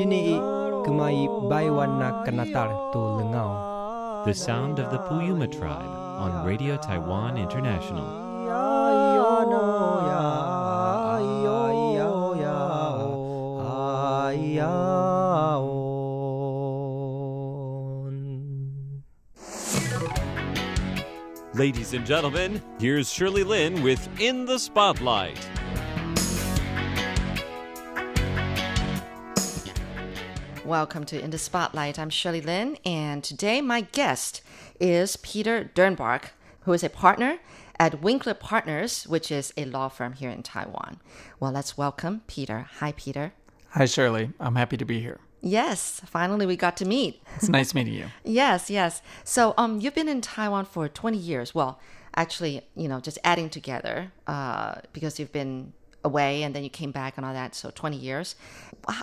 哦。Idini kumai baiwana kanatar tu lengau. The sound of the Puyuma tribe on Radio Taiwan International. Ladies and gentlemen, here's Shirley Lin with In the Spotlight. Welcome to In the Spotlight. I'm Shirley Lin, and today my guest is Peter Dernbach, who is a partner at Winkler Partners, which is a law firm here in Taiwan. Well, let's welcome Peter. Hi, Peter. Hi, Shirley. I'm happy to be here. Yes, finally we got to meet. It's nice meeting you. yes, yes. So, um, you've been in Taiwan for 20 years. Well, actually, you know, just adding together, uh, because you've been away and then you came back and all that. So 20 years.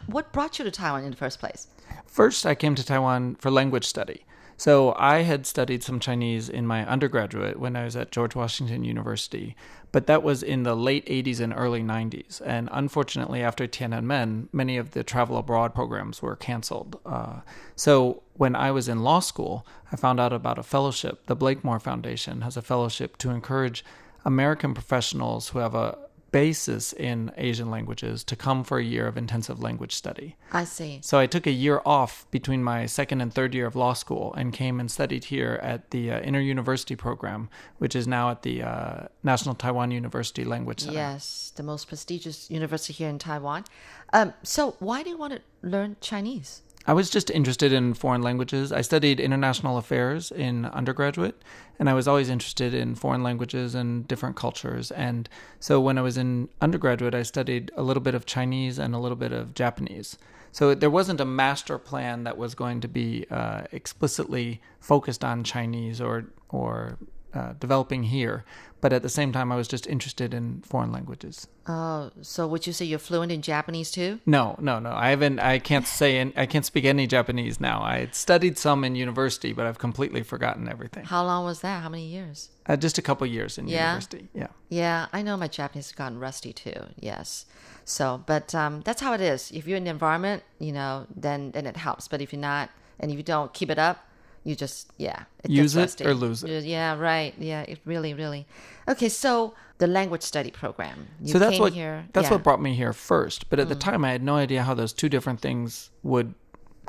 What brought you to Taiwan in the first place? First, I came to Taiwan for language study. So I had studied some Chinese in my undergraduate when I was at George Washington University, but that was in the late 80s and early 90s. And unfortunately, after Tiananmen, many of the travel abroad programs were canceled. Uh, so when I was in law school, I found out about a fellowship. The Blakemore Foundation has a fellowship to encourage American professionals who have a basis in Asian languages to come for a year of intensive language study. I see. So I took a year off between my second and third year of law school and came and studied here at the uh, Inter University program, which is now at the uh, National Taiwan University Language Center. Yes, the most prestigious university here in Taiwan. Um, so why do you want to learn Chinese? I was just interested in foreign languages. I studied international affairs in undergraduate, and I was always interested in foreign languages and different cultures. And so when I was in undergraduate, I studied a little bit of Chinese and a little bit of Japanese. So there wasn't a master plan that was going to be uh, explicitly focused on Chinese or or uh, developing here, but at the same time, I was just interested in foreign languages. Oh, so would you say you're fluent in Japanese too? No, no, no. I haven't. I can't say. Any, I can't speak any Japanese now. I studied some in university, but I've completely forgotten everything. How long was that? How many years? Uh, just a couple years in yeah? university. Yeah. Yeah, I know my Japanese has gotten rusty too. Yes. So, but um, that's how it is. If you're in the environment, you know, then then it helps. But if you're not, and if you don't keep it up, you just yeah it use it or lose it. Yeah right. Yeah it really really. Okay so the language study program. You so that's what here that's yeah. what brought me here first but at mm. the time i had no idea how those two different things would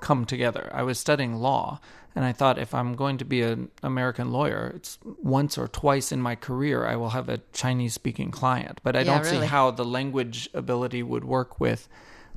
come together. I was studying law and i thought if i'm going to be an american lawyer it's once or twice in my career i will have a chinese speaking client but i yeah, don't really. see how the language ability would work with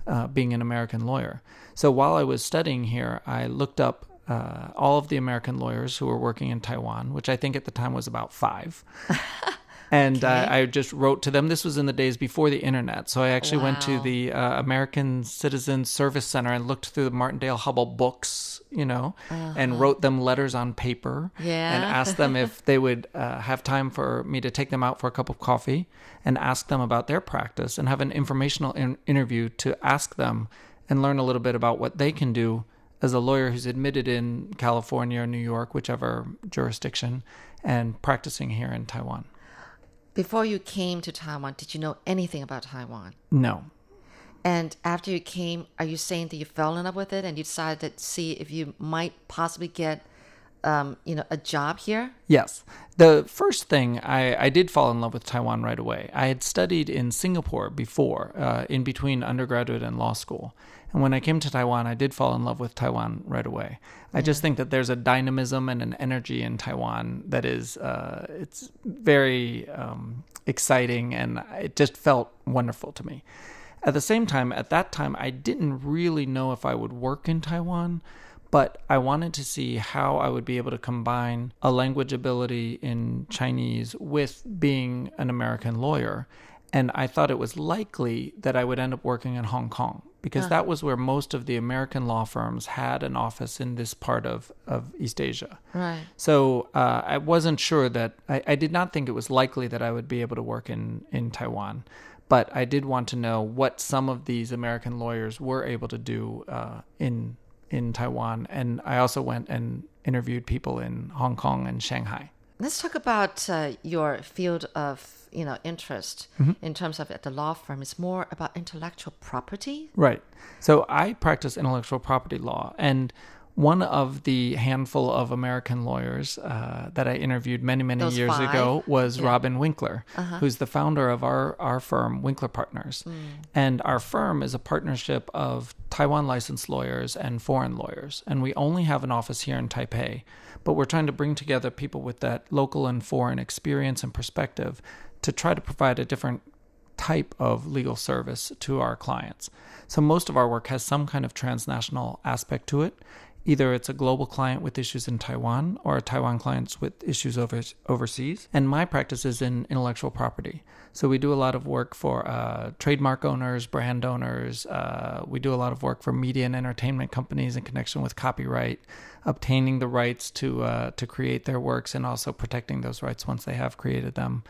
uh, being an american lawyer. So while i was studying here i looked up uh, all of the American lawyers who were working in Taiwan, which I think at the time was about five. and uh, okay. uh, I just wrote to them. This was in the days before the internet, so I actually wow. went to the uh, American Citizen Service Center and looked through the Martindale Hubbell books, you know, uh-huh. and wrote them letters on paper, yeah. and asked them if they would uh, have time for me to take them out for a cup of coffee, and ask them about their practice, and have an informational in- interview to ask them and learn a little bit about what they can do as a lawyer who's admitted in California or New York, whichever jurisdiction, and practicing here in Taiwan. Before you came to Taiwan, did you know anything about Taiwan? No. And after you came, are you saying that you fell in love with it and you decided to see if you might possibly get um, you know, a job here? Yes. The first thing I, I did fall in love with Taiwan right away. I had studied in Singapore before, uh, in between undergraduate and law school. And when I came to Taiwan, I did fall in love with Taiwan right away. I just think that there's a dynamism and an energy in Taiwan that is, uh, it's very um, exciting, and it just felt wonderful to me. At the same time, at that time, I didn't really know if I would work in Taiwan but I wanted to see how I would be able to combine a language ability in Chinese with being an American lawyer. And I thought it was likely that I would end up working in Hong Kong because that was where most of the American law firms had an office in this part of, of East Asia. Right. So uh, I wasn't sure that, I, I did not think it was likely that I would be able to work in, in Taiwan. But I did want to know what some of these American lawyers were able to do uh, in in Taiwan, and I also went and interviewed people in Hong Kong and Shanghai. Let's talk about uh, your field of you know interest in terms of at the law firm. It's more about intellectual property. Right. So I practice intellectual property law, and one of the handful of American lawyers uh, that I interviewed many, many Those years five? ago was Yeah. Uh-huh. Robin Winkler, who's the founder of our, our firm, Winkler Partners. Mm. And our firm is a partnership of Taiwan licensed lawyers and foreign lawyers. And we only have an office here in Taipei, but we're trying to bring together people with that local and foreign experience and perspective to try to provide a different type of legal service to our clients. So most of our work has some kind of transnational aspect to it. Either it's a global client with issues in Taiwan or a Taiwan client with issues over, overseas. And my practice is in intellectual property. So we do a lot of work for uh, trademark owners, brand owners. Uh, we do a lot of work for media and entertainment companies in connection with copyright, obtaining the rights to uh, to create their works, and also protecting those rights once they have created them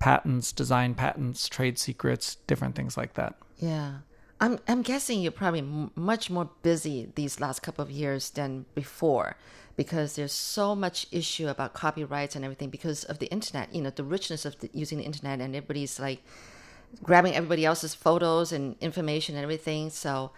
patents, design patents, trade secrets, different things like that. Yeah. I'm, I'm guessing you're probably m- much more busy these last couple of years than before because there's so much issue about copyrights and everything because of the internet, you know, the richness of the, using the internet and everybody's like grabbing everybody else's photos and information and everything. So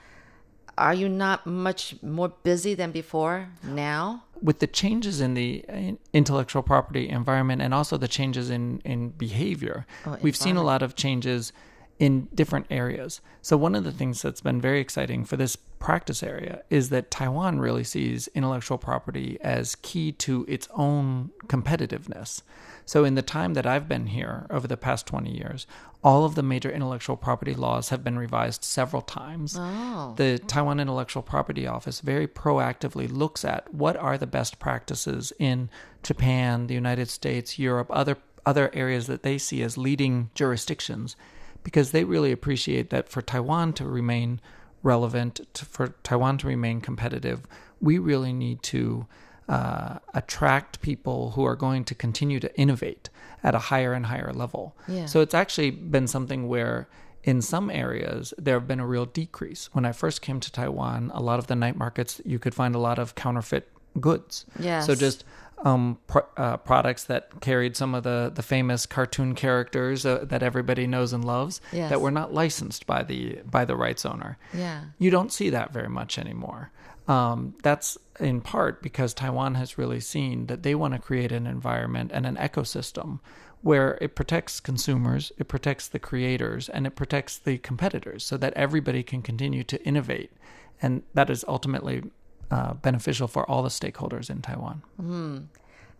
are you not much more busy than before now? With the changes in the uh, intellectual property environment and also the changes in, in behavior, Oh, we've seen a lot of changes in different areas. So, one of the things that's been very exciting for this practice area is that Taiwan really sees intellectual property as key to its own competitiveness. So, in the time that I've been here over the past 20 years, all of the major intellectual property laws have been revised several times. Oh. The Taiwan Intellectual Property Office very proactively looks at what are the best practices in Japan, the United States, Europe, other other areas that they see as leading jurisdictions because they really appreciate that for Taiwan to remain relevant, to, for Taiwan to remain competitive, we really need to uh, attract people who are going to continue to innovate at a higher and higher level. Yeah. So it's actually been something where in some areas there have been a real decrease. When I first came to Taiwan, a lot of the night markets you could find a lot of counterfeit goods. Yes. So just um, pro- uh, products that carried some of the, the famous cartoon characters uh, that everybody knows and loves Yes. that were not licensed by the by the rights owner. Yeah. You don't see that very much anymore. Um, that's in part because Taiwan has really seen that they want to create an environment and an ecosystem where it protects consumers, it protects the creators, and it protects the competitors so that everybody can continue to innovate. And that is ultimately uh, beneficial for all the stakeholders in Taiwan.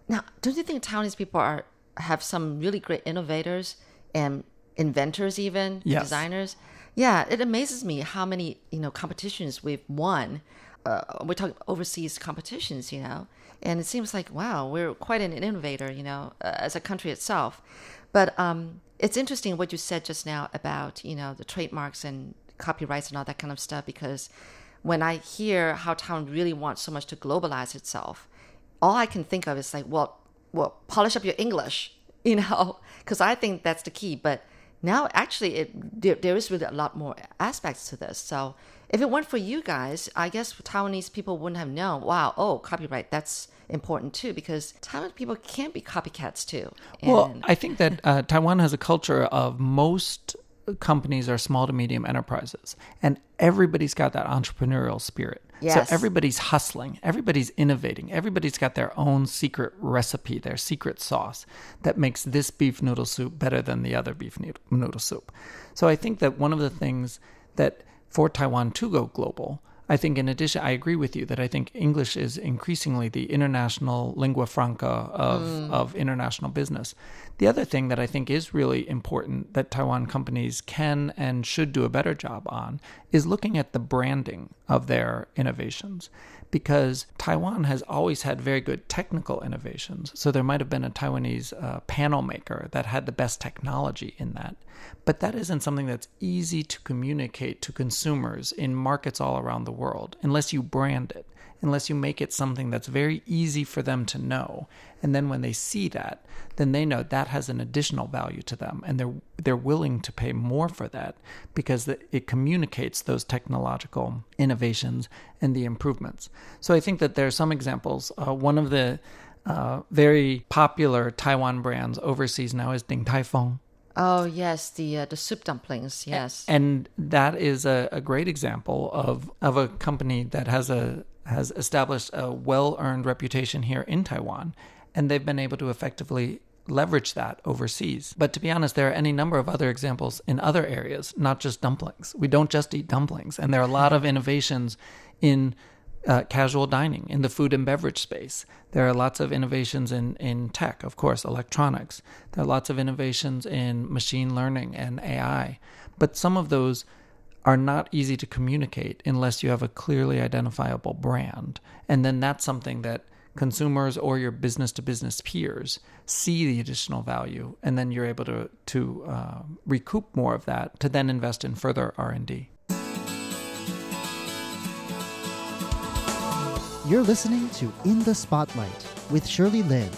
Now, don't you think Taiwanese people are have some really great innovators and inventors, even Yes. designers? Yeah, it amazes me how many you know competitions we've won. Uh, we're talking overseas competitions, you know, and it seems like wow, we're quite an innovator, you know, uh, as a country itself. But um, it's interesting what you said just now about you know the trademarks and copyrights and all that kind of stuff because when I hear how Taiwan really wants so much to globalize itself, all I can think of is like, well, well, polish up your English, you know, because I think that's the key. But now, actually, it there, there is really a lot more aspects to this. So, if it weren't for you guys, I guess Taiwanese people wouldn't have known. Wow, oh, copyright, that's important too, because Taiwanese people can be copycats too. Well, I think that uh, Taiwan has a culture of most companies are small to medium enterprises, and everybody's got that entrepreneurial spirit. Yes. So everybody's hustling, everybody's innovating, everybody's got their own secret recipe, their secret sauce that makes this beef noodle soup better than the other beef noodle noodle soup. So I think that one of the things that for Taiwan to go global I think, in addition, I agree with you that I think English is increasingly the international lingua franca of, mm. of international business. The other thing that I think is really important that Taiwan companies can and should do a better job on is looking at the branding of their innovations. Because Taiwan has always had very good technical innovations. So there might have been a Taiwanese uh, panel maker that had the best technology in that. But that isn't something that's easy to communicate to consumers in markets all around the world unless you brand it. Unless you make it something that's very easy for them to know. And then when they see that, then they know that has an additional value to them, and they're they're willing to pay more for that because it communicates those technological innovations and the improvements. So I think that there are some examples. Uh, one of the uh, very popular Taiwan brands overseas now is Din Tai Fung. Oh yes, the uh, the soup dumplings. Yes, and that is a, a great example of of a company that has a has established a well earned reputation here in Taiwan, and they've been able to effectively leverage that overseas. But to be honest, there are any number of other examples in other areas, not just dumplings. We don't just eat dumplings, and there are a lot of innovations in uh, casual dining in the food and beverage space. There are lots of innovations in, in tech, of course, electronics. There are lots of innovations in machine learning and AI. But some of those are not easy to communicate unless you have a clearly identifiable brand. And then that's something that consumers or your business to business peers see the additional value and then you're able to to uh, recoup more of that to then invest in further R&D. You're listening to In the Spotlight with Shirley Lin.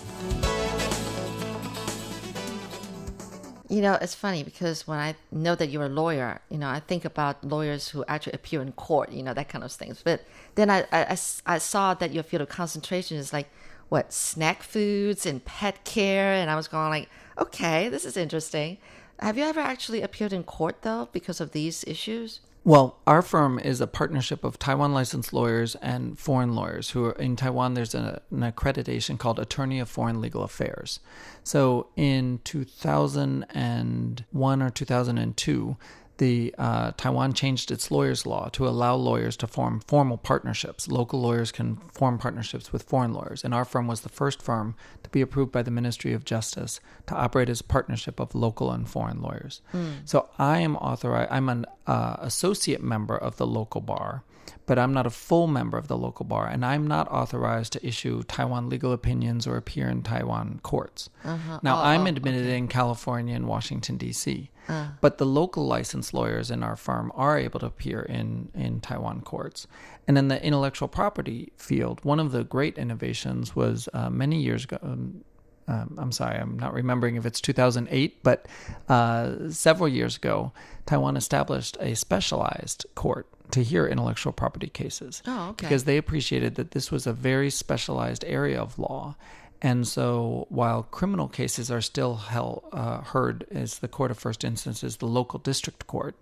You know, it's funny because when I know that you're a lawyer, you know, I think about lawyers who actually appear in court, you know, that kind of things. But then I, I, I saw that your field of concentration is like, what, snack foods and pet care. And I was going like, okay, this is interesting. Have you ever actually appeared in court, though, because of these issues? Well, our firm is a partnership of Taiwan licensed lawyers and foreign lawyers who are in Taiwan. There's a, an accreditation called Attorney of Foreign Legal Affairs. So in 2001 or 2002, the uh, Taiwan changed its lawyers' law to allow lawyers to form formal partnerships. Local lawyers can form partnerships with foreign lawyers, and our firm was the first firm to be approved by the Ministry of Justice to operate as a partnership of local and foreign lawyers. Mm. So I am authorized. I'm an uh, associate member of the local bar, but I'm not a full member of the local bar, and I'm not authorized to issue Taiwan legal opinions or appear in Taiwan courts. Uh-huh. Now, oh, I'm oh, admitted okay. in California and Washington, D.C., uh. but the local licensed lawyers in our firm are able to appear in, in Taiwan courts. And in the intellectual property field, one of the great innovations was uh, many years ago. Um, um, I'm sorry, I'm not remembering if it's 2008, but uh, several years ago, Taiwan established a specialized court to hear intellectual property cases. Oh, okay. Because they appreciated that this was a very specialized area of law. And so, while criminal cases are still held, uh, heard as the court of first instance is the local district court,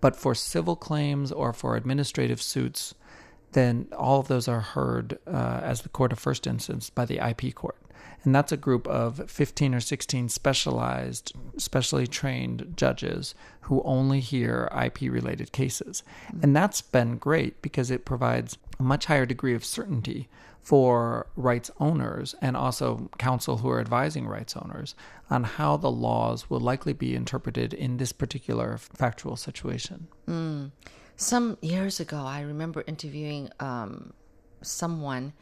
but for civil claims or for administrative suits, then all of those are heard uh, as the court of first instance by the IP court and that's a group of 15 or 16 specialized, specially trained judges who only hear IP related cases. And that's been great because it provides a much higher degree of certainty for rights owners and also counsel who are advising rights owners on how the laws will likely be interpreted in this particular factual situation. Mm. Some years ago, I remember interviewing um, someone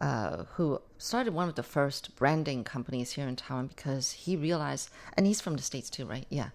uh, who started one of the first branding companies here in Taiwan because he realized, and he's from the States too, right? Yeah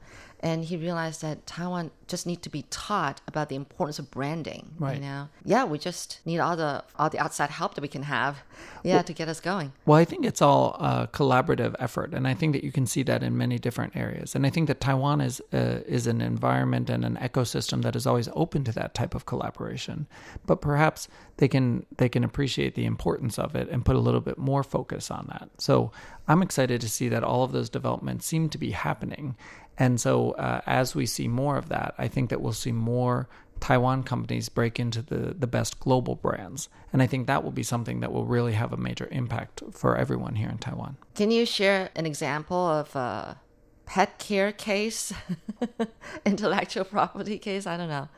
and he realized that Taiwan just need to be taught about the importance of branding. Right. You know, yeah, we just need all the all the outside help that we can have, yeah, well, to get us going. Well, I think it's all a collaborative effort, and I think that you can see that in many different areas. And I think that Taiwan is uh, is an environment and an ecosystem that is always open to that type of collaboration. But perhaps they can they can appreciate the importance of it and put a little bit more focus on that. So I'm excited to see that all of those developments seem to be happening and so, uh, as we see more of that, I think that we'll see more Taiwan companies break into the, the best global brands. And I think that will be something that will really have a major impact for everyone here in Taiwan. Can you share an example of a pet care case, intellectual property case? I don't know.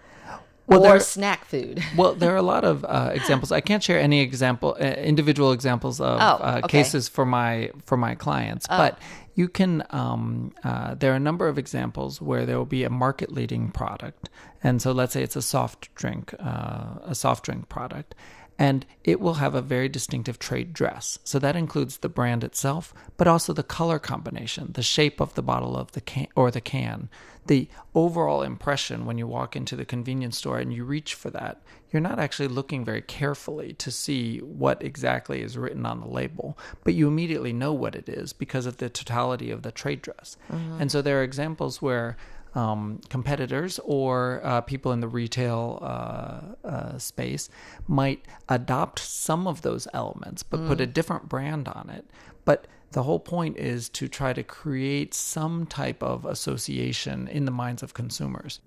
Well, or there, snack food. well, there are a lot of uh, examples. I can't share any example, uh, individual examples of oh, uh, okay. cases for my for my clients, oh. but you can um, uh, there are a number of examples where there will be a market leading product. And so let's say it's a soft drink uh, a soft drink product and it will have a very distinctive trade dress. So that includes the brand itself, but also the color combination, the shape of the bottle of the can or the can, the overall impression when you walk into the convenience store and you reach for that. You're not actually looking very carefully to see what exactly is written on the label, but you immediately know what it is because of the totality of the trade dress. Mm-hmm. And so there are examples where um, competitors or uh, people in the retail uh, uh, space might adopt some of those elements, but mm. put a mm. different brand on it. But the whole point is to try to create some type of association in the minds of consumers.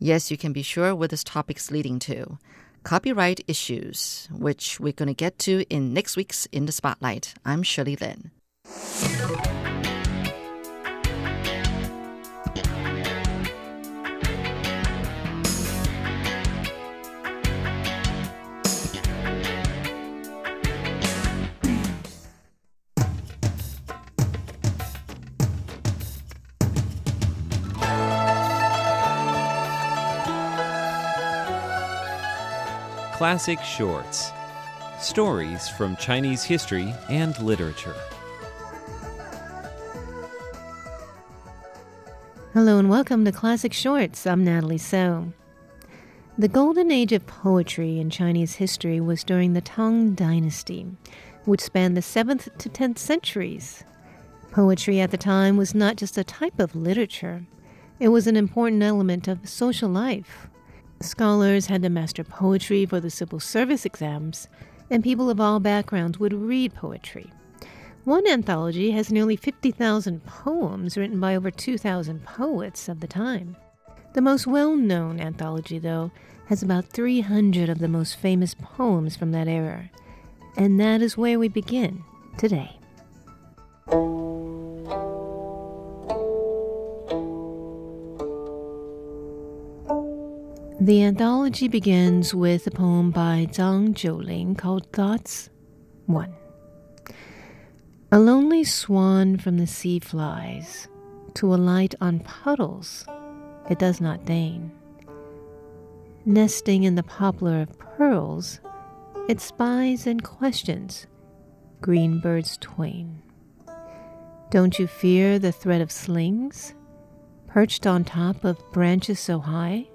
Yes, you can be sure where this topic's leading to. Copyright issues, which we're going to get to in next week's In the Spotlight. I'm Shirley Lin. Classic Shorts Stories from Chinese History and Literature. Hello and welcome to Classic Shorts. I'm Natalie So. The golden age of poetry in Chinese history was during the Tang Dynasty, which spanned the 7th to 10th centuries. Poetry at the time was not just a type of literature, it was an important element of social life. Scholars had to master poetry for the civil service exams, and people of all backgrounds would read poetry. One anthology has nearly 50,000 poems written by over 2,000 poets of the time. The most well known anthology, though, has about 300 of the most famous poems from that era. And that is where we begin today. The anthology begins with a poem by Zhang Jiuling called Thoughts 1. A lonely swan from the sea flies to alight on puddles it does not deign. Nesting in the poplar of pearls, it spies and questions green birds twain. Don't you fear the threat of slings, perched on top of branches so high?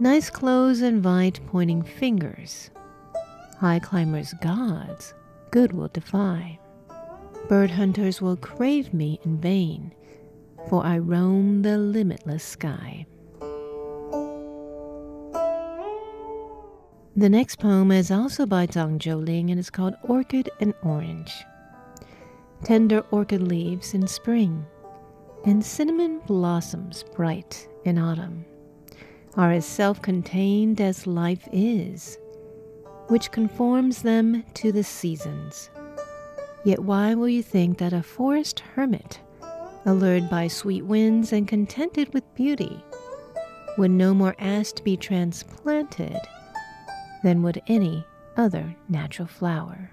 Nice clothes invite pointing fingers. High climbers' gods good will defy. Bird hunters will crave me in vain, for I roam the limitless sky. The next poem is also by Zhang Jiuling and is called Orchid and Orange. Tender orchid leaves in spring, and cinnamon blossoms bright in autumn are as self contained as life is, which conforms them to the seasons. Yet why will you think that a forest hermit, allured by sweet winds and contented with beauty, would no more ask to be transplanted than would any other natural flower?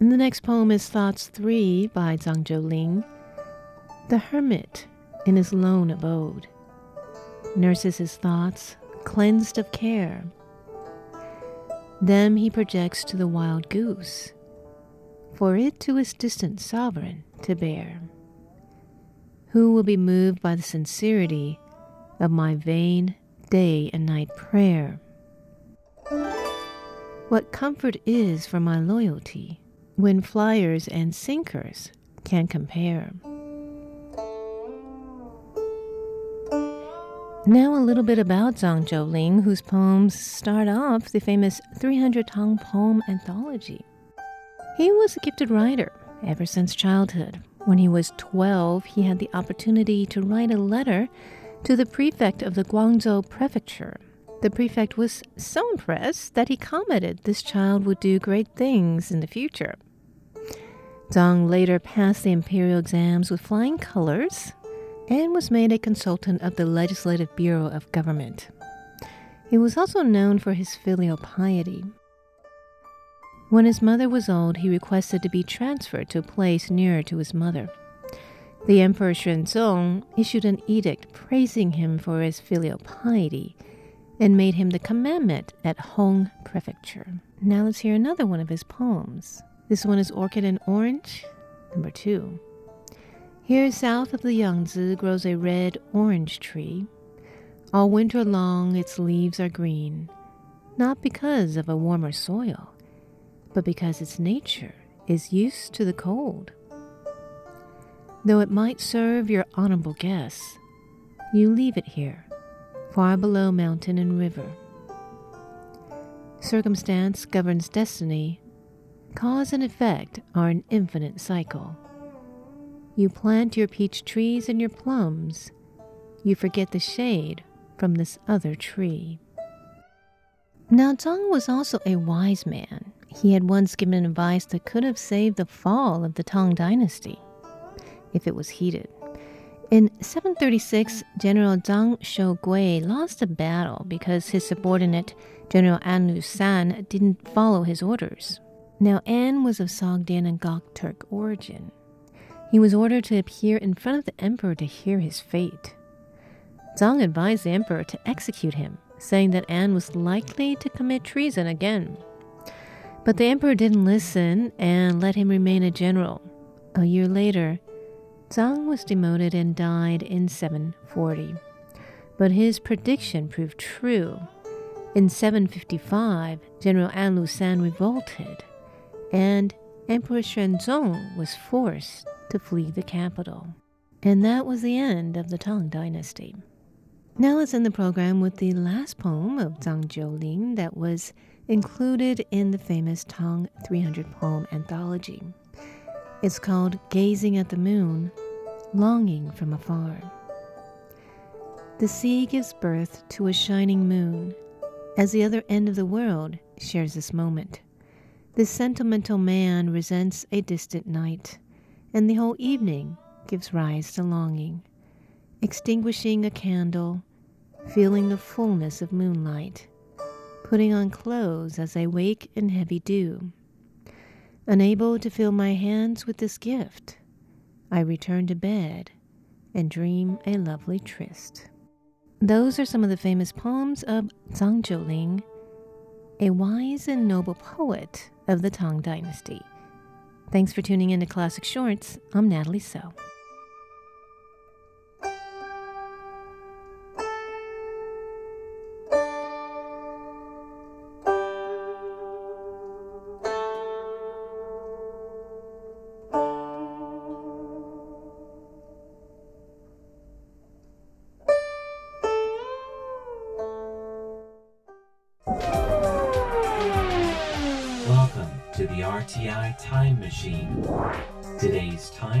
And the next poem is Thoughts 3 by Zhang Jiuling. The hermit in his lone abode nurses his thoughts, cleansed of care. Them he projects to the wild goose, for it to his distant sovereign to bear. Who will be moved by the sincerity of my vain day and night prayer? What comfort is for my loyalty? When flyers and sinkers can compare. Now, a little bit about Zhang Jiuling, whose poems start off the famous 300 Tang Poem Anthology. He was a gifted writer ever since childhood. When he was 12, he had the opportunity to write a letter to the prefect of the Guangzhou Prefecture the prefect was so impressed that he commented this child would do great things in the future. Zhang later passed the imperial exams with flying colors and was made a consultant of the Legislative Bureau of Government. He was also known for his filial piety. When his mother was old, he requested to be transferred to a place nearer to his mother. The Emperor Xuanzong issued an edict praising him for his filial piety and made him the commandment at Hong Prefecture. Now let's hear another one of his poems. This one is Orchid and Orange, number two. Here south of the Yangtze grows a red orange tree. All winter long its leaves are green, not because of a warmer soil, but because its nature is used to the cold. Though it might serve your honorable guests, you leave it here, far below mountain and river. Circumstance governs destiny. Cause and effect are an infinite cycle. You plant your peach trees and your plums. You forget the shade from this other tree. Now, Zhang was also a wise man. He had once given advice that could have saved the fall of the Tang dynasty if it was heeded. In 736, General Zhang Shougui lost a battle because his subordinate, General An Lushan, didn't follow his orders. Now, An was of Sogdian and Gokturk origin. He was ordered to appear in front of the emperor to hear his fate. Zhang advised the emperor to execute him, saying that An was likely to commit treason again. But the emperor didn't listen and let him remain a general. A year later, Zhang was demoted and died in 740. But his prediction proved true. In 755, General An Lushan revolted, and Emperor Xuanzong was forced to flee the capital. And that was the end of the Tang Dynasty. Now let's end the program with the last poem of Zhang Jiuling that was included in the famous Tang 300 poem anthology. It's called Gazing at the Moon, Longing from Afar. The sea gives birth to a shining moon, as the other end of the world shares this moment. This sentimental man resents a distant night, and the whole evening gives rise to longing. Extinguishing a candle, feeling the fullness of moonlight, putting on clothes as I wake in heavy dew. Unable to fill my hands with this gift, I return to bed and dream a lovely tryst. Those are some of the famous poems of Zhang Jiuling, a wise and noble poet of the Tang Dynasty. Thanks for tuning in to Classic Shorts. I'm Natalie So.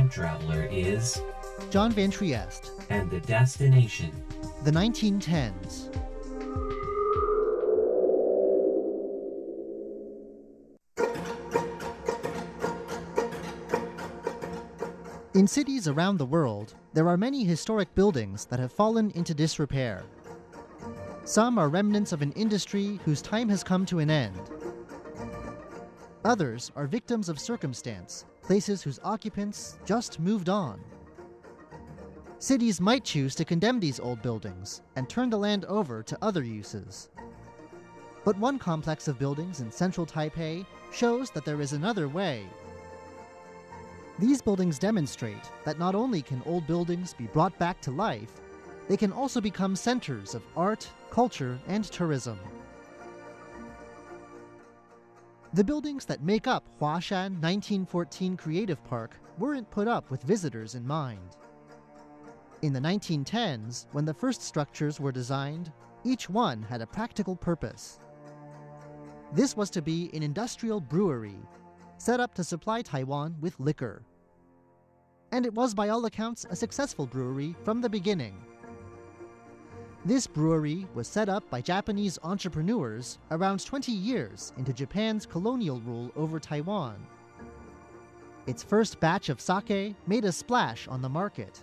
Time traveler is, John Van Trieste, and the destination, the 1910s. In cities around the world, there are many historic buildings that have fallen into disrepair. Some are remnants of an industry whose time has come to an end. Others are victims of circumstance, places whose occupants just moved on. Cities might choose to condemn these old buildings and turn the land over to other uses. But one complex of buildings in central Taipei shows that there is another way. These buildings demonstrate that not only can old buildings be brought back to life, they can also become centers of art, culture, and tourism. The buildings that make up Huashan 1914 Creative Park weren't put up with visitors in mind. In the 1910s, when the first structures were designed, each one had a practical purpose. This was to be an industrial brewery, set up to supply Taiwan with liquor. And it was, by all accounts, a successful brewery from the beginning. This brewery was set up by Japanese entrepreneurs around 20 years into Japan's colonial rule over Taiwan. Its first batch of sake made a splash on the market.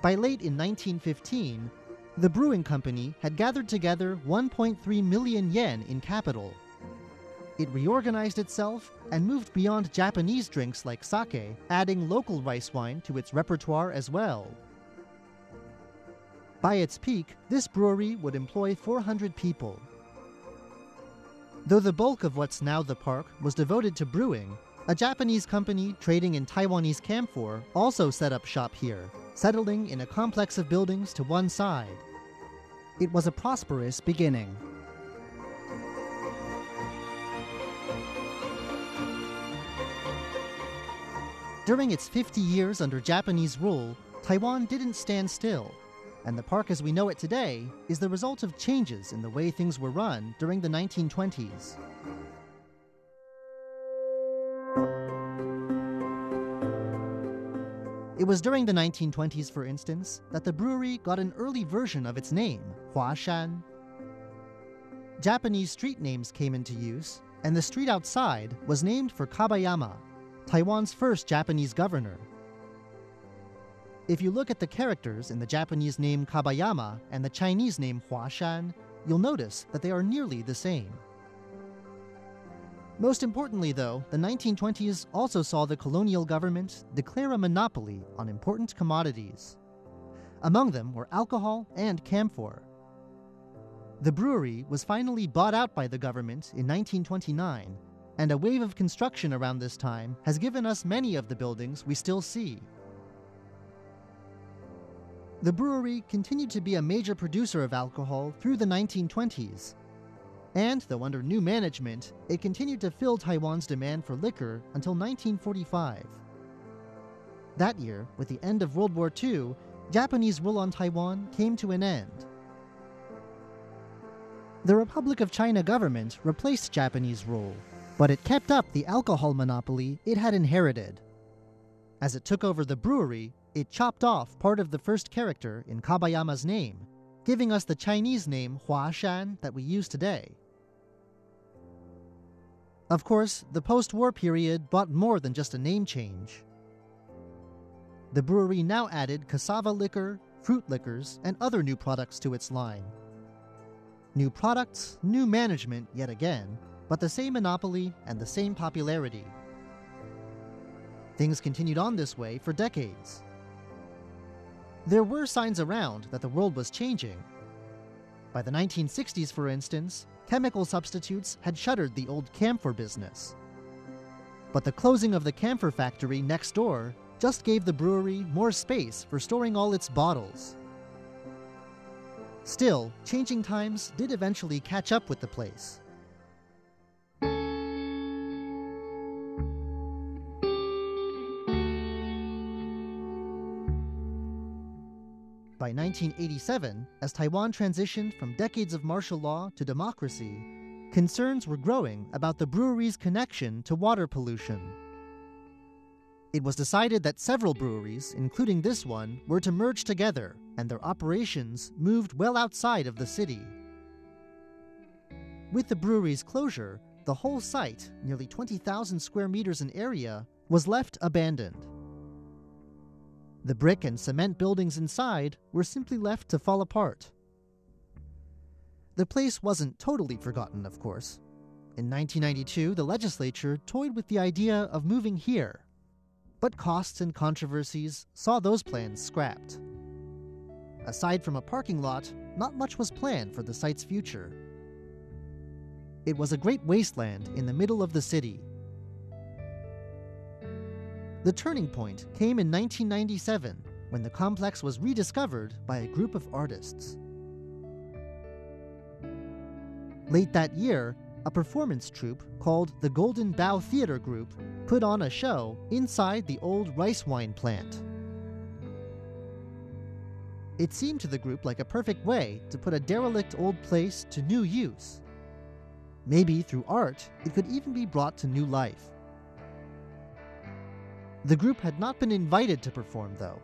By late in 1915, the brewing company had gathered together 1.3 million yen in capital. it reorganized itself and moved beyond Japanese drinks like sake, adding local rice wine to its repertoire as well. By its peak, this brewery would employ 400 people. Though the bulk of what's now the park was devoted to brewing, a Japanese company trading in Taiwanese camphor also set up shop here, settling in a complex of buildings to one side. It was a prosperous beginning. During its 50 years under Japanese rule, Taiwan didn't stand still, and the park as we know it today is the result of changes in the way things were run during the 1920s. It was during the 1920s, for instance, that the brewery got an early version of its name, Huashan. Japanese street names came into use, and the street outside was named for Kabayama, Taiwan's first Japanese governor. If you look at the characters in the Japanese name Kabayama and the Chinese name Huashan, you'll notice that they are nearly the same. Most importantly, though, the 1920s also saw the colonial government declare a monopoly on important commodities. Among them were alcohol and camphor. The brewery was finally bought out by the government in 1929, and a wave of construction around this time has given us many of the buildings we still see. The brewery continued to be a major producer of alcohol through the 1920s, and though under new management, it continued to fill Taiwan's demand for liquor until 1945. That year, with the end of World War II, Japanese rule on Taiwan came to an end. The Republic of China government replaced Japanese rule, but it kept up the alcohol monopoly it had inherited. As it took over the brewery, it chopped off part of the first character in Kabayama's name, giving us the Chinese name Huashan that we use today. Of course, the post war period brought more than just a name change. The brewery now added cassava liquor, fruit liquors, and other new products to its line. New products, new management yet again, but the same monopoly and the same popularity. Things continued on this way for decades. There were signs around that the world was changing. By the 1960s, for instance, chemical substitutes had shuttered the old camphor business. But the closing of the camphor factory next door just gave the brewery more space for storing all its bottles. Still, changing times did eventually catch up with the place. By 1987, as Taiwan transitioned from decades of martial law to democracy, concerns were growing about the brewery's connection to water pollution. It was decided that several breweries, including this one, were to merge together, and their operations moved well outside of the city. With the brewery's closure, the whole site, nearly 20,000 square meters in area, was left abandoned. The brick and cement buildings inside were simply left to fall apart. The place wasn't totally forgotten, of course. In 1992, the legislature toyed with the idea of moving here, but costs and controversies saw those plans scrapped. Aside from a parking lot, not much was planned for the site's future. It was a great wasteland in the middle of the city, the turning point came in 1997 when the complex was rediscovered by a group of artists. Late that year, a performance troupe called the Golden Bough Theater Group put on a show inside the old rice wine plant. It seemed to the group like a perfect way to put a derelict old place to new use. Maybe through art, it could even be brought to new life. The group had not been invited to perform, though.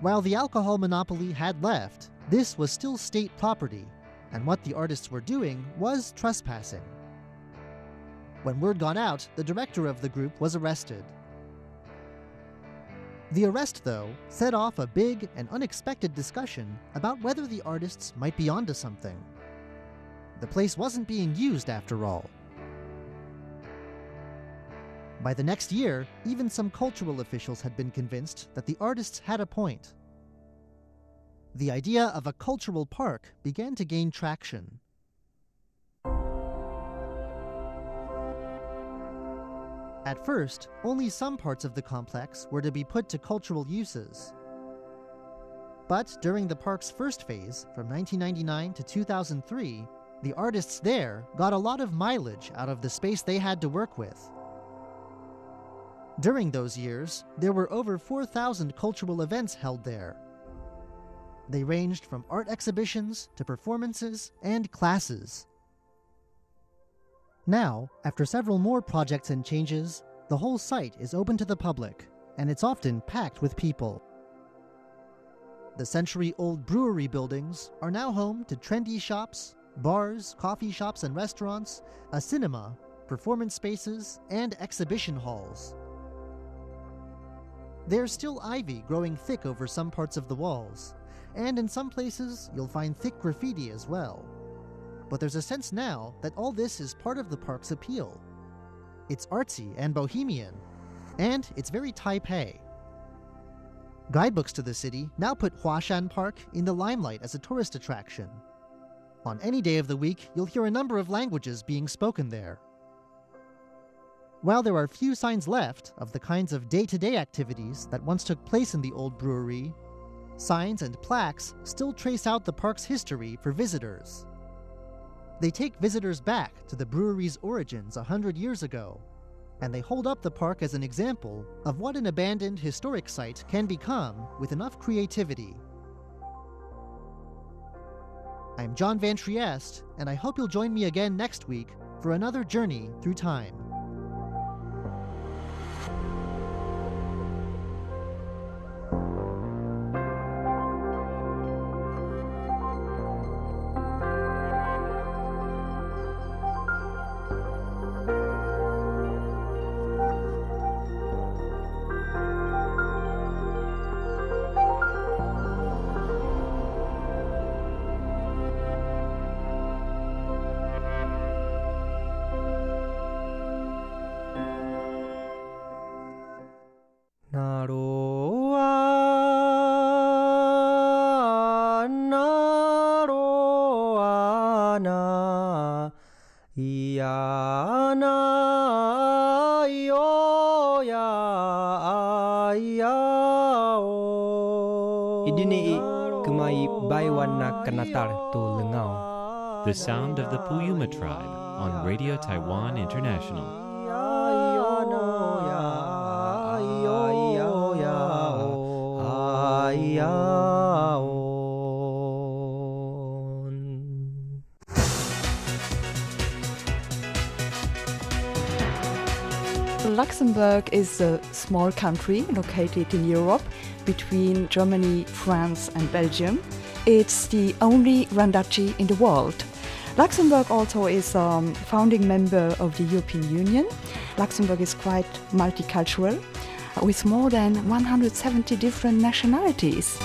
While the alcohol monopoly had left, this was still state property, and what the artists were doing was trespassing. When word got out, the director of the group was arrested. The arrest, though, set off a big and unexpected discussion about whether the artists might be onto something. The place wasn't being used after all. By the next year, even some cultural officials had been convinced that the artists had a point. The idea of a cultural park began to gain traction. At first, only some parts of the complex were to be put to cultural uses. But during the park's first phase, from 1999 to 2003, the artists there got a lot of mileage out of the space they had to work with. During those years, there were over 4,000 cultural events held there. They ranged from art exhibitions to performances and classes. Now, after several more projects and changes, the whole site is open to the public, and it's often packed with people. The century old brewery buildings are now home to trendy shops, bars, coffee shops and restaurants, a cinema, performance spaces, and exhibition halls. There's still ivy growing thick over some parts of the walls, and in some places you'll find thick graffiti as well. But there's a sense now that all this is part of the park's appeal. It's artsy and bohemian, and it's very Taipei. Guidebooks to the city now put Huashan Park in the limelight as a tourist attraction. On any day of the week, you'll hear a number of languages being spoken there. While there are few signs left of the kinds of day to day activities that once took place in the old brewery, signs and plaques still trace out the park's history for visitors. They take visitors back to the brewery's origins a hundred years ago, and they hold up the park as an example of what an abandoned historic site can become with enough creativity. I'm John Van Trieste, and I hope you'll join me again next week for another journey through time. The tribe on Radio Taiwan International. Luxembourg is a small country located in Europe between Germany, France, and Belgium. It's the only Grand Duchy in the world. Luxembourg also is a um, founding member of the European Union. Luxembourg is quite multicultural with more than 170 different nationalities.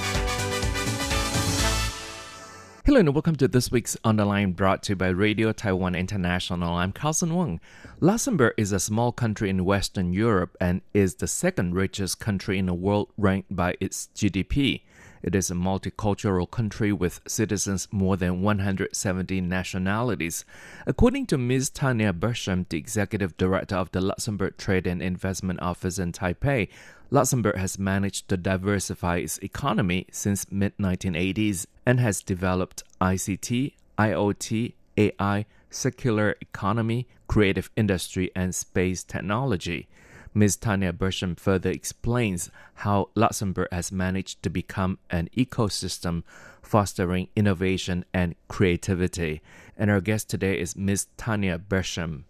Hello and welcome to this week's Underline brought to you by Radio Taiwan International. I'm Carlson Wong. Luxembourg is a small country in Western Europe and is the second richest country in the world ranked by its GDP. It is a multicultural country with citizens more than 170 nationalities. According to Ms. Tania Berchem, the executive director of the Luxembourg Trade and Investment Office in Taipei, Luxembourg has managed to diversify its economy since mid 1980s and has developed ICT, IoT, AI, circular economy, creative industry, and space technology. Ms. Tania Berchem further explains how Luxembourg has managed to become an ecosystem fostering innovation and creativity. And our guest today is Ms. Tania Berchem.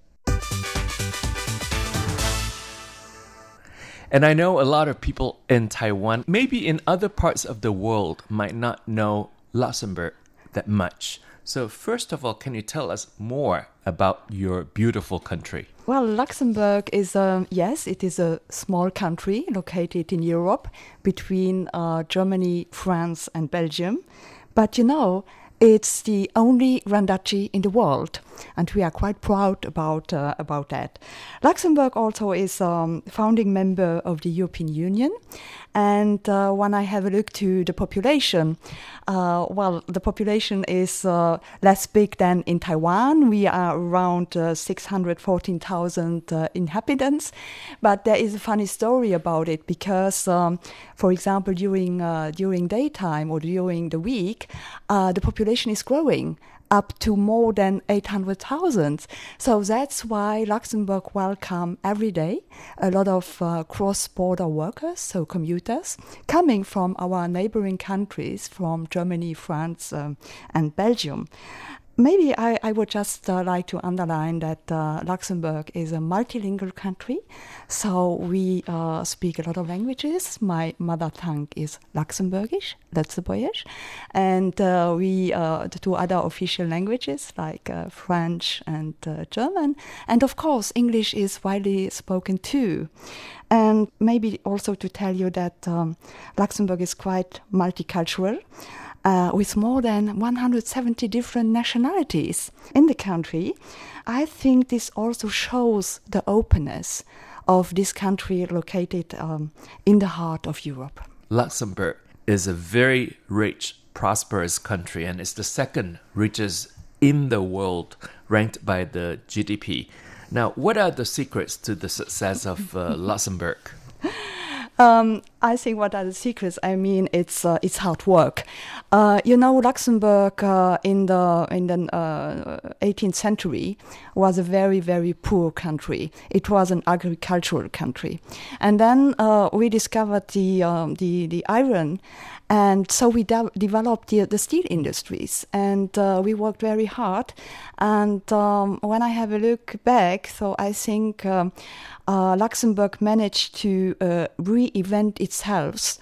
And I know a lot of people in Taiwan, maybe in other parts of the world, might not know Luxembourg that much. So, first of all, can you tell us more about your beautiful country? Well, Luxembourg is a, yes, it is a small country located in Europe between uh, Germany, France, and Belgium. But you know, It's the only Grand Duchy in the world, and we are quite proud about uh, about that. Luxembourg also is a um, founding member of the European Union, and uh, when I have a look to the population, uh, well, the population is uh, less big than in Taiwan. We are around uh, 614,000 uh, inhabitants, but there is a funny story about it because, um, for example, during during daytime or during the week, the population is growing up to more than 800,000. So that's why Luxembourg welcome every day a lot of uh, cross-border workers, so commuters, coming from our neighboring countries, from Germany, France, um, and Belgium. Maybe I, I would just uh, like to underline that uh, Luxembourg is a multilingual country. So we uh, speak a lot of languages. My mother tongue is Luxembourgish, Luxembourgish. And uh, we, uh, the two other official languages like uh, French and German. And of course, English is widely spoken too. And maybe also to tell you that um, Luxembourg is quite multicultural uh, with more than 170 different nationalities in the country, I think this also shows the openness of this country located um, in the heart of Europe. Luxembourg is a very rich, prosperous country and is the second richest in the world, ranked by the GDP. Now, what are the secrets to the success of uh, Luxembourg? Um, I think what are the secrets? I mean, it's uh, it's hard work. Uh, you know, Luxembourg uh, in the in the 18th uh, century was a very very poor country. It was an agricultural country, and then uh, we discovered the um, the the iron, and so we de- developed the, the, steel industries, and uh, we worked very hard. And um, when I have a look back, so I think um, uh, Luxembourg managed to uh, reinvent itself.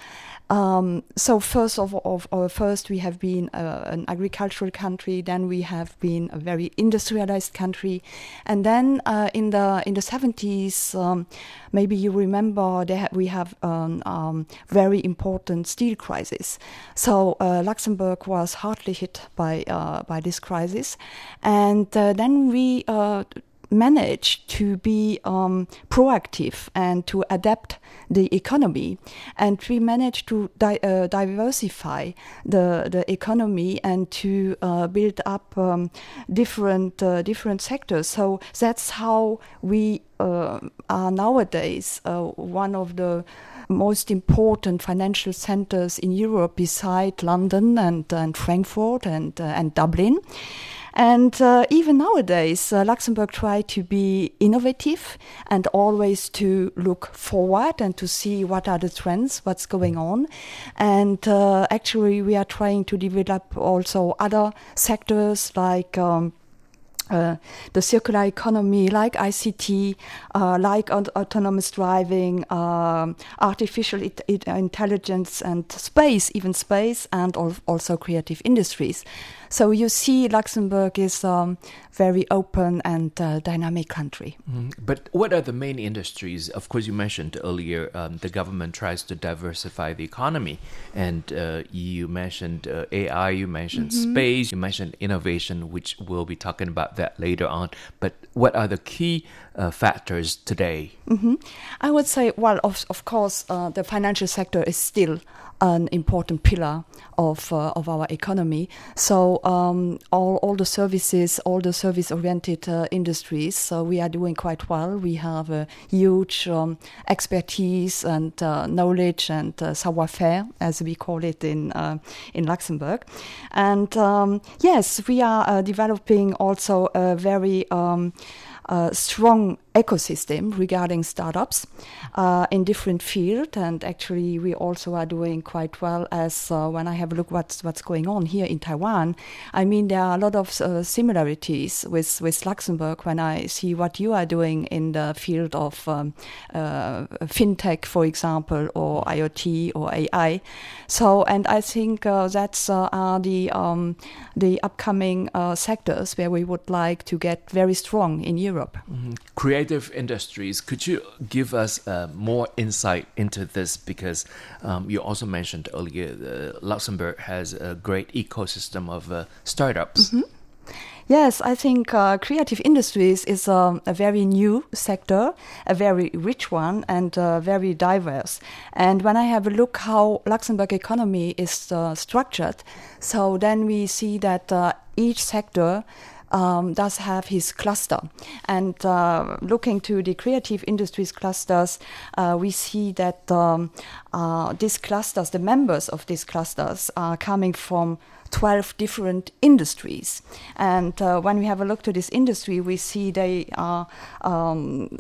Um, so first of all, uh, first we have been uh, an agricultural country, then we have been a very industrialized country, and then uh, in the in the seventies, um, maybe you remember we have um, um, very important steel crisis. So uh, Luxembourg was hardly hit by uh, by this crisis, and uh, then we manage to be um, proactive and to adapt the economy. And we managed to di- uh, diversify the, the economy and to uh, build up um, different, uh, different sectors. So that's how we uh, are nowadays uh, one of the most important financial centers in Europe beside London and, and Frankfurt and, uh, and Dublin. And uh, even nowadays, uh, Luxembourg try to be innovative and always to look forward and to see what are the trends, what's going on. And uh, actually, we are trying to develop also other sectors like. Um, uh, the circular economy, like ICT, uh, like aut- autonomous driving, um, artificial intelligence, and space, even space, and al- also creative industries. So you see, Luxembourg is a um, very open and uh, dynamic country. Mm. But what are the main industries? Of course, you mentioned earlier um, the government tries to diversify the economy, and uh, you mentioned uh, AI, you mentioned mm-hmm. space, you mentioned innovation, which we'll be talking about that later on. But what are the key uh, factors today? Mm-hmm. I would say, well, of, of course, uh, the financial sector is still an important pillar of uh, of our economy. So um, all all the services, all the service oriented uh, industries, so we are doing quite well. We have a huge um, expertise and uh, knowledge and uh, savoir faire, as we call it in uh, in Luxembourg. And um, yes, we are uh, developing also a very um, strong ecosystem regarding startups uh, in different fields and actually we also are doing quite well as uh, when I have a look what's what's going on here in Taiwan. I mean there are a lot of uh, similarities with with Luxembourg when I see what you are doing in the field of um, uh, fintech for example or IoT or AI so and I think uh, that's uh, are the um, the upcoming sectors where we would like to get very strong in Europe Europe. Creative industries. Could you give us uh, more insight into this? Because um, you also mentioned earlier, uh, Luxembourg has a great ecosystem of uh, startups. Yes, I think uh, creative industries is um, a very new sector, a very rich one, and uh, very diverse. And when I have a look how Luxembourg economy is uh, structured, so then we see that uh, each sector um, does have his cluster. And uh, looking to the creative industries clusters, uh, we see that um, uh, these clusters, the members of these clusters, are coming from 12 different industries. And uh, when we have a look to this industry, we see they are. Um,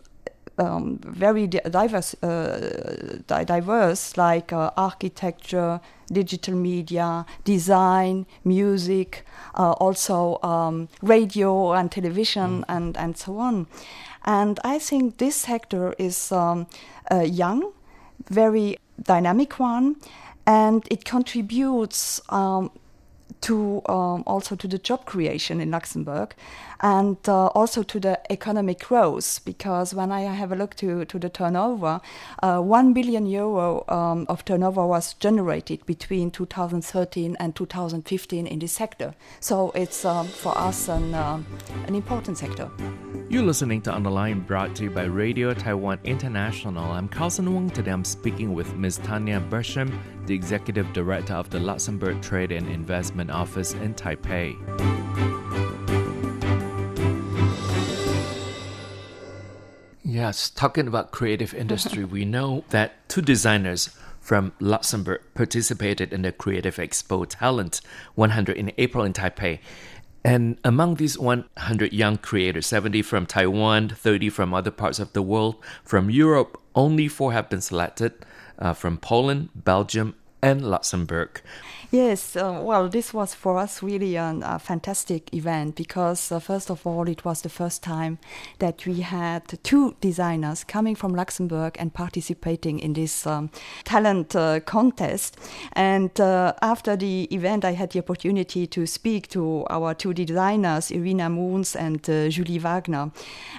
um, very diverse, uh, diverse like uh, architecture, digital media, design, music, uh, also um, radio and television, and, and so on. And I think this sector is um, uh, young, very dynamic one, and it contributes um, to um, also to the job creation in Luxembourg and uh, also to the economic growth because when I have a look to, to the turnover, uh, 1 billion euro um, of turnover was generated between 2013 and 2015 in this sector. So it's um, for us an, uh, an important sector. You're listening to Underline brought to you by Radio Taiwan International. I'm Carlson Wong. Today I'm speaking with Ms. Tania Berchem, the Executive Director of the Luxembourg Trade and Investment Office in Taipei. Yes, talking about creative industry, we know that two designers from Luxembourg participated in the Creative Expo Talent 100 in April in Taipei. And among these 100 young creators, 70 from Taiwan, 30 from other parts of the world, from Europe, only four have been selected uh, from Poland, Belgium, and Luxembourg. Yes, uh, well, this was for us really an, a fantastic event because, uh, first of all, it was the first time that we had two designers coming from Luxembourg and participating in this um, talent uh, contest. And uh, after the event, I had the opportunity to speak to our two designers, Irina Moons and uh, Julie Wagner.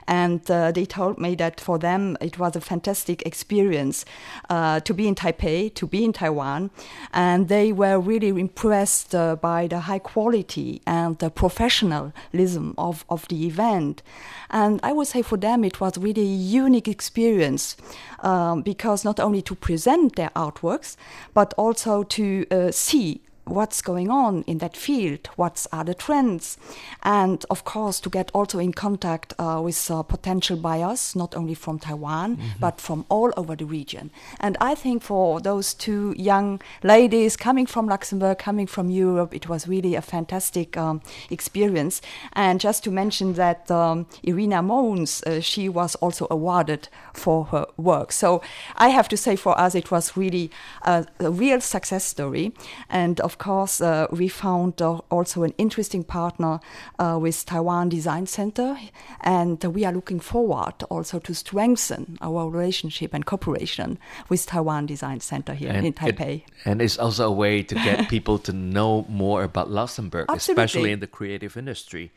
And uh, they told me that for them it was a fantastic experience to be in Taipei, to be in Taiwan. And they were really impressed uh, by the high quality and the professionalism of, of the event. And I would say for them it was really a unique experience um, because not only to present their artworks, but also to uh, see what's going on in that field, what are the trends, and of course to get also in contact uh, with uh, potential buyers, not only from Taiwan mm-hmm. but from all over the region. And I think for those two young ladies coming from Luxembourg, coming from Europe, it was really a fantastic um, experience. And just to mention that um, Irina Mons, uh, she was also awarded for her work. So I have to say for us it was really a, a real success story, and of course, uh, we found uh, also an interesting partner uh, with Taiwan Design Center, and we are looking forward also to strengthen our relationship and cooperation with Taiwan Design Center here and in Taipei. It, and it's also a way to get people to know more about Luxembourg, especially in the creative industry.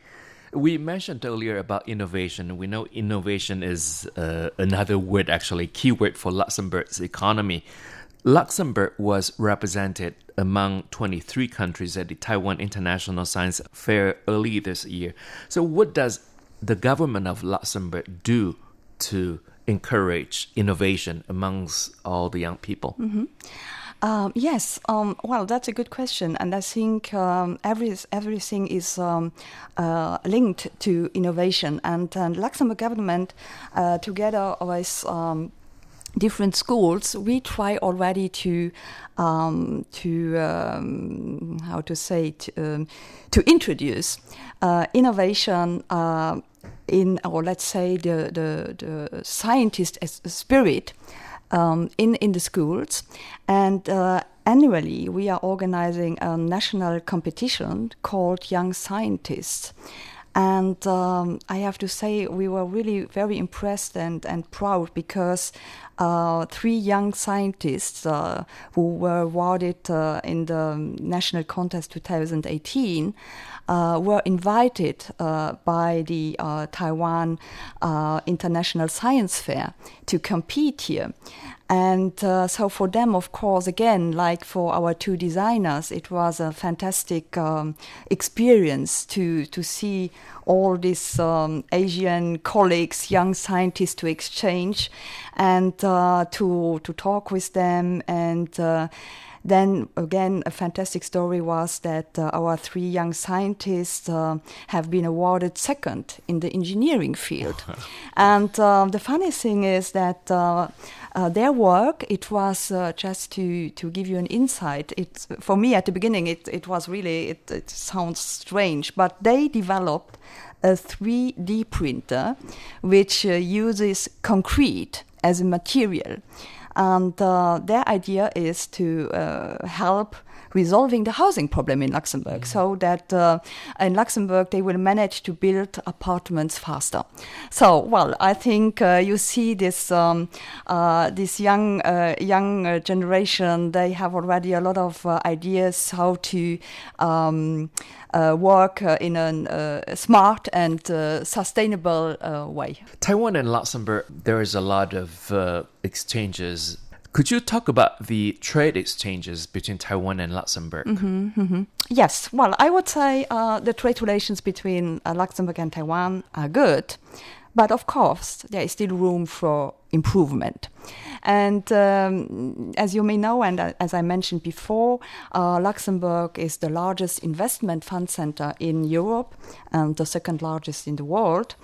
We mentioned earlier about innovation. We know innovation is uh, another word, actually, keyword for Luxembourg's economy. Luxembourg was represented among 23 countries at the Taiwan International Science Fair early this year. So, what does the government of Luxembourg do to encourage innovation amongst all the young people? Mm-hmm. Um, yes, um, well, that's a good question, and I think um, every, everything is um, uh, linked to innovation. And, and Luxembourg government, uh, together with um, different schools, we try already to um, to um, how to say to, um, to introduce uh, innovation uh, in or let's say the the, the scientist spirit um, in in the schools and. Uh, annually, we are organizing a national competition called Young Scientists, and um, I have to say, we were really very impressed and, and proud because uh, three young scientists uh, who were awarded uh, in the national contest 2018 uh, were invited uh, by the uh, Taiwan uh, International Science Fair to compete here. And uh, so for them, of course, again, like for our two designers, it was a fantastic um, experience to to see all these um, Asian colleagues, young scientists, to exchange and uh, to to talk with them and. Uh, then again, a fantastic story was that uh, our three young scientists uh, have been awarded second in the engineering field. and uh, the funny thing is that uh, uh, their work, it was uh, just to, to give you an insight. It, for me, at the beginning, it, it was really, it, it sounds strange, but they developed a 3D printer which uses concrete as a material. And uh, their idea is to uh, help resolving the housing problem in Luxembourg, so that uh, in Luxembourg they will manage to build apartments faster. So, well, I think uh, you see this um, uh, this young uh, young uh, generation. They have already a lot of uh, ideas how to. Um, uh, work uh, in a uh, smart and uh, sustainable uh, way. Taiwan and Luxembourg, there is a lot of uh, exchanges. Could you talk about the trade exchanges between Taiwan and Luxembourg? Yes, well, I would say uh, the trade relations between uh, Luxembourg and Taiwan are good, but of course, there is still room for improvement. And um, as you may know, and as I mentioned before, uh, Luxembourg is the largest investment fund center in Europe and the second largest in the world.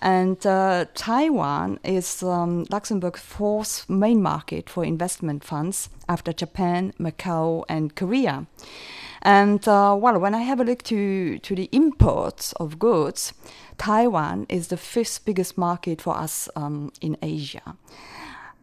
And uh, Taiwan is um, Luxembourg's fourth main market for investment funds after Japan, Macau, and Korea. And uh, well, when I have a look to, to the imports of goods, Taiwan is the fifth biggest market for us um, in Asia.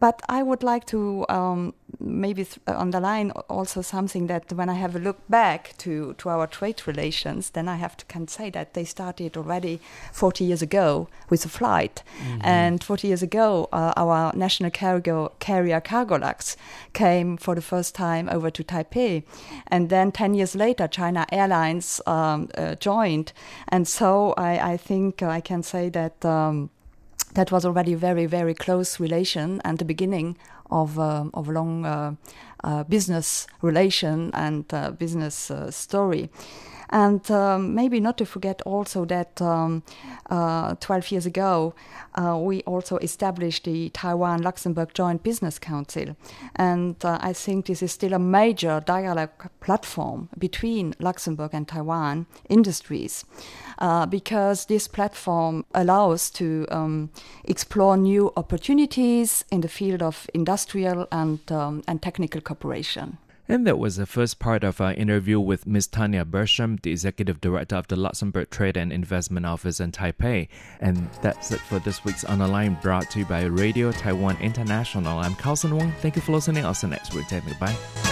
But I would like to um, maybe th- underline also something that when I have a look back to, to our trade relations, then I have to can say that they started already 40 years ago with a flight. And 40 years ago, uh, our national cargo, carrier Cargolux came for the first time over to Taipei. And then 10 years later, China Airlines um, uh, joined. And so I, I think I can say that. Um, that was already a very very close relation and the beginning of um, of a long uh, uh, business relation and uh, business uh, story. And um, maybe not to forget also that um, uh, 12 years ago, uh, we also established the Taiwan Luxembourg Joint Business Council. And uh, I think this is still a major dialogue platform between Luxembourg and Taiwan industries. Uh, because this platform allows to um, explore new opportunities in the field of industrial and, um, and technical cooperation. And that was the first part of our interview with Ms. Tania Berchem, the Executive Director of the Luxembourg Trade and Investment Office in Taipei. And that's it for this week's On the Line brought to you by Radio Taiwan International. I'm Carlson Wong. Thank you for listening. I'll see you next week. Take me. Bye.